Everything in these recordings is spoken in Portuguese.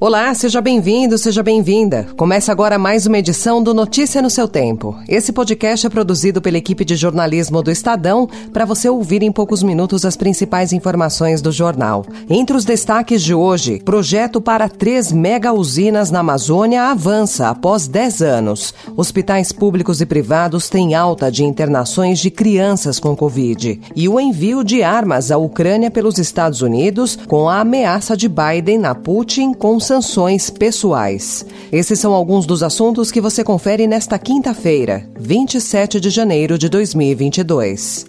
Olá, seja bem-vindo, seja bem-vinda. Começa agora mais uma edição do Notícia no seu Tempo. Esse podcast é produzido pela equipe de jornalismo do Estadão para você ouvir em poucos minutos as principais informações do jornal. Entre os destaques de hoje, projeto para três mega usinas na Amazônia avança após 10 anos. Hospitais públicos e privados têm alta de internações de crianças com Covid. E o envio de armas à Ucrânia pelos Estados Unidos com a ameaça de Biden a Putin com sanções pessoais. Esses são alguns dos assuntos que você confere nesta quinta-feira, 27 de janeiro de 2022.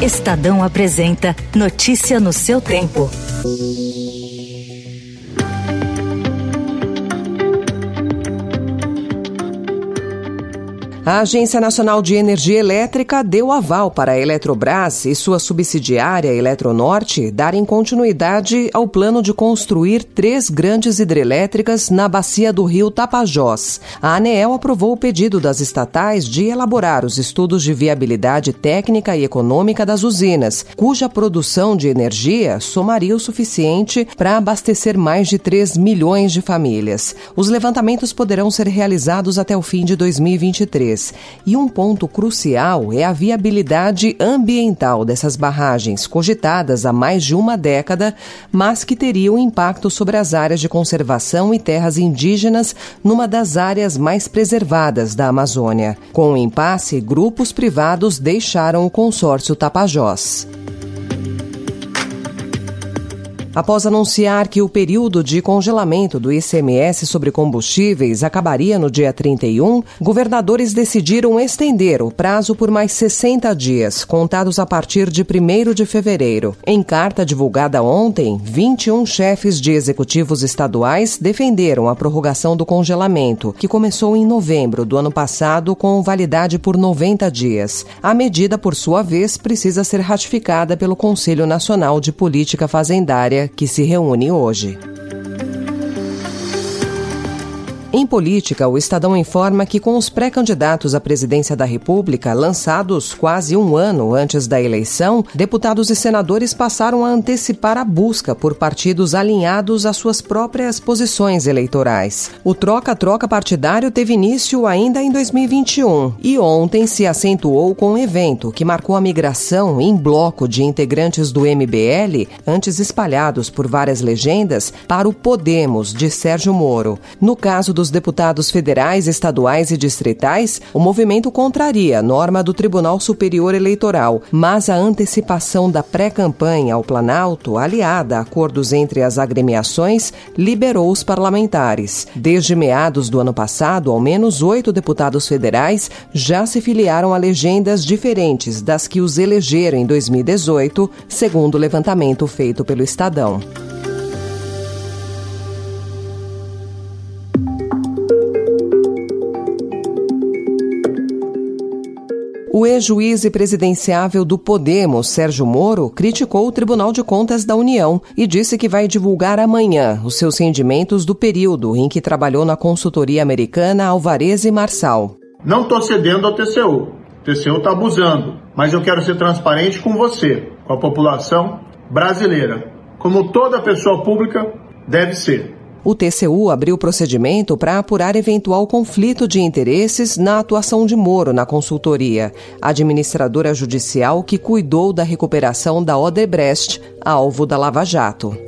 Estadão apresenta Notícia no seu tempo. A Agência Nacional de Energia Elétrica deu aval para a Eletrobras e sua subsidiária Eletronorte darem continuidade ao plano de construir três grandes hidrelétricas na bacia do rio Tapajós. A ANEEL aprovou o pedido das estatais de elaborar os estudos de viabilidade técnica e econômica das usinas, cuja produção de energia somaria o suficiente para abastecer mais de 3 milhões de famílias. Os levantamentos poderão ser realizados até o fim de 2023. E um ponto crucial é a viabilidade ambiental dessas barragens, cogitadas há mais de uma década, mas que teriam impacto sobre as áreas de conservação e terras indígenas numa das áreas mais preservadas da Amazônia. Com o impasse, grupos privados deixaram o consórcio Tapajós. Após anunciar que o período de congelamento do ICMS sobre combustíveis acabaria no dia 31, governadores decidiram estender o prazo por mais 60 dias, contados a partir de 1 de fevereiro. Em carta divulgada ontem, 21 chefes de executivos estaduais defenderam a prorrogação do congelamento, que começou em novembro do ano passado com validade por 90 dias. A medida, por sua vez, precisa ser ratificada pelo Conselho Nacional de Política Fazendária que se reúne hoje. Em política, o Estadão informa que, com os pré-candidatos à presidência da República lançados quase um ano antes da eleição, deputados e senadores passaram a antecipar a busca por partidos alinhados às suas próprias posições eleitorais. O troca-troca partidário teve início ainda em 2021 e ontem se acentuou com um evento que marcou a migração em bloco de integrantes do MBL, antes espalhados por várias legendas, para o Podemos de Sérgio Moro. No caso dos deputados federais, estaduais e distritais, o movimento contraria a norma do Tribunal Superior Eleitoral, mas a antecipação da pré-campanha ao Planalto, aliada a acordos entre as agremiações, liberou os parlamentares. Desde meados do ano passado, ao menos oito deputados federais já se filiaram a legendas diferentes das que os elegeram em 2018, segundo o levantamento feito pelo Estadão. O ex-juiz e presidenciável do Podemos, Sérgio Moro, criticou o Tribunal de Contas da União e disse que vai divulgar amanhã os seus rendimentos do período em que trabalhou na consultoria americana Alvarez e Marçal. Não estou cedendo ao TCU. O TCU está abusando, mas eu quero ser transparente com você, com a população brasileira, como toda pessoa pública deve ser. O TCU abriu procedimento para apurar eventual conflito de interesses na atuação de Moro na consultoria, administradora judicial que cuidou da recuperação da Odebrecht, alvo da Lava Jato.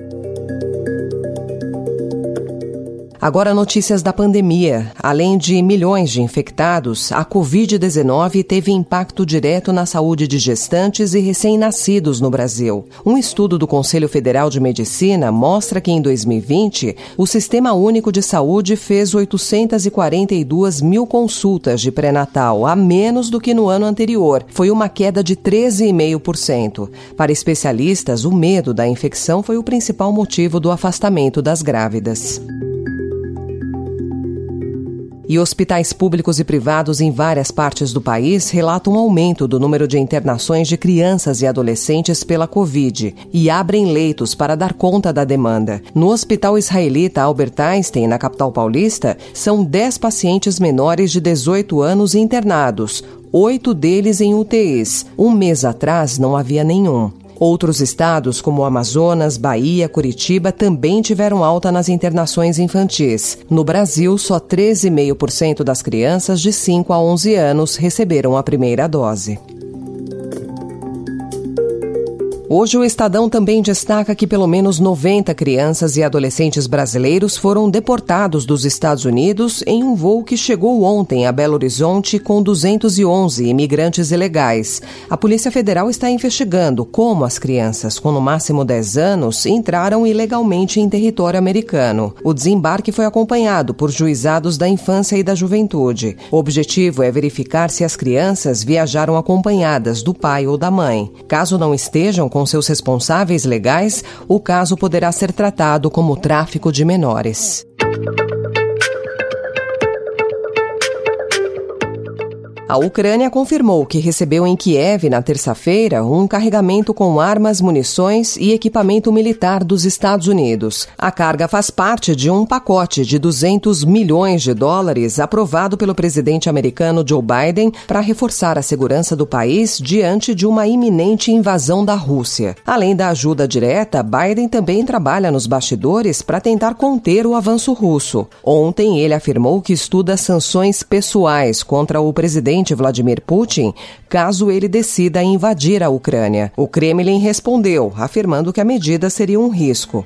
Agora notícias da pandemia. Além de milhões de infectados, a Covid-19 teve impacto direto na saúde de gestantes e recém-nascidos no Brasil. Um estudo do Conselho Federal de Medicina mostra que em 2020, o Sistema Único de Saúde fez 842 mil consultas de pré-natal, a menos do que no ano anterior. Foi uma queda de 13,5%. Para especialistas, o medo da infecção foi o principal motivo do afastamento das grávidas. E hospitais públicos e privados em várias partes do país relatam um aumento do número de internações de crianças e adolescentes pela Covid e abrem leitos para dar conta da demanda. No Hospital Israelita Albert Einstein, na capital paulista, são 10 pacientes menores de 18 anos internados, oito deles em UTIs. Um mês atrás não havia nenhum. Outros estados, como Amazonas, Bahia, Curitiba, também tiveram alta nas internações infantis. No Brasil, só 13,5% das crianças de 5 a 11 anos receberam a primeira dose. Hoje o Estadão também destaca que pelo menos 90 crianças e adolescentes brasileiros foram deportados dos Estados Unidos em um voo que chegou ontem a Belo Horizonte com 211 imigrantes ilegais. A Polícia Federal está investigando como as crianças com no máximo 10 anos entraram ilegalmente em território americano. O desembarque foi acompanhado por juizados da infância e da juventude. O objetivo é verificar se as crianças viajaram acompanhadas do pai ou da mãe. Caso não estejam com seus responsáveis legais, o caso poderá ser tratado como tráfico de menores. A Ucrânia confirmou que recebeu em Kiev, na terça-feira, um carregamento com armas, munições e equipamento militar dos Estados Unidos. A carga faz parte de um pacote de 200 milhões de dólares aprovado pelo presidente americano Joe Biden para reforçar a segurança do país diante de uma iminente invasão da Rússia. Além da ajuda direta, Biden também trabalha nos bastidores para tentar conter o avanço russo. Ontem, ele afirmou que estuda sanções pessoais contra o presidente presidente Vladimir Putin caso ele decida invadir a Ucrânia. O Kremlin respondeu, afirmando que a medida seria um risco.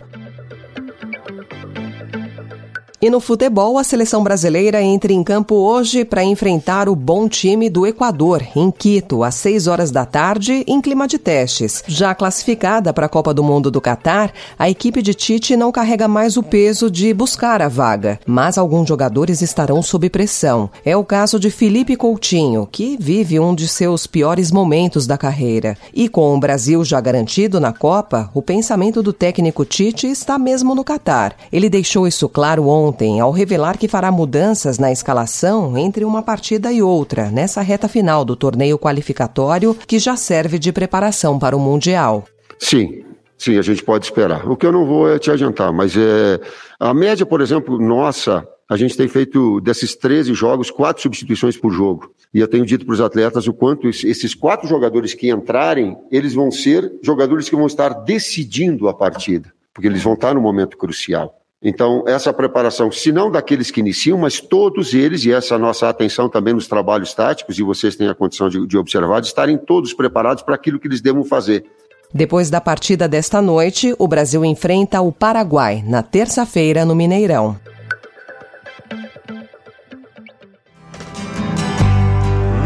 E no futebol, a seleção brasileira entra em campo hoje para enfrentar o bom time do Equador, em Quito, às 6 horas da tarde, em clima de testes. Já classificada para a Copa do Mundo do Catar, a equipe de Tite não carrega mais o peso de buscar a vaga, mas alguns jogadores estarão sob pressão. É o caso de Felipe Coutinho, que vive um de seus piores momentos da carreira. E com o Brasil já garantido na Copa, o pensamento do técnico Tite está mesmo no Catar. Ele deixou isso claro ontem ontem ao revelar que fará mudanças na escalação entre uma partida e outra, nessa reta final do torneio qualificatório que já serve de preparação para o Mundial. Sim, sim, a gente pode esperar. O que eu não vou é te adiantar, mas é a média, por exemplo, nossa, a gente tem feito desses 13 jogos, quatro substituições por jogo. E eu tenho dito para os atletas o quanto esses quatro jogadores que entrarem, eles vão ser jogadores que vão estar decidindo a partida, porque eles vão estar no momento crucial. Então, essa preparação, se não daqueles que iniciam, mas todos eles, e essa nossa atenção também nos trabalhos táticos, e vocês têm a condição de, de observar, de estarem todos preparados para aquilo que eles devam fazer. Depois da partida desta noite, o Brasil enfrenta o Paraguai, na terça-feira, no Mineirão.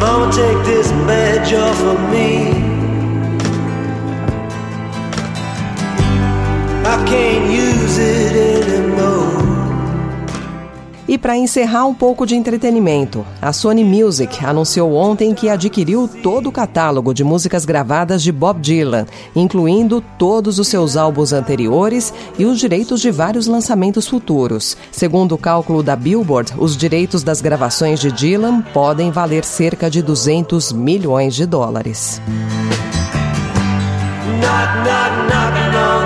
Mama, take this badge off of me. I can't use e para encerrar um pouco de entretenimento, a Sony Music anunciou ontem que adquiriu todo o catálogo de músicas gravadas de Bob Dylan, incluindo todos os seus álbuns anteriores e os direitos de vários lançamentos futuros. Segundo o cálculo da Billboard, os direitos das gravações de Dylan podem valer cerca de 200 milhões de dólares. Knock, knock, knock,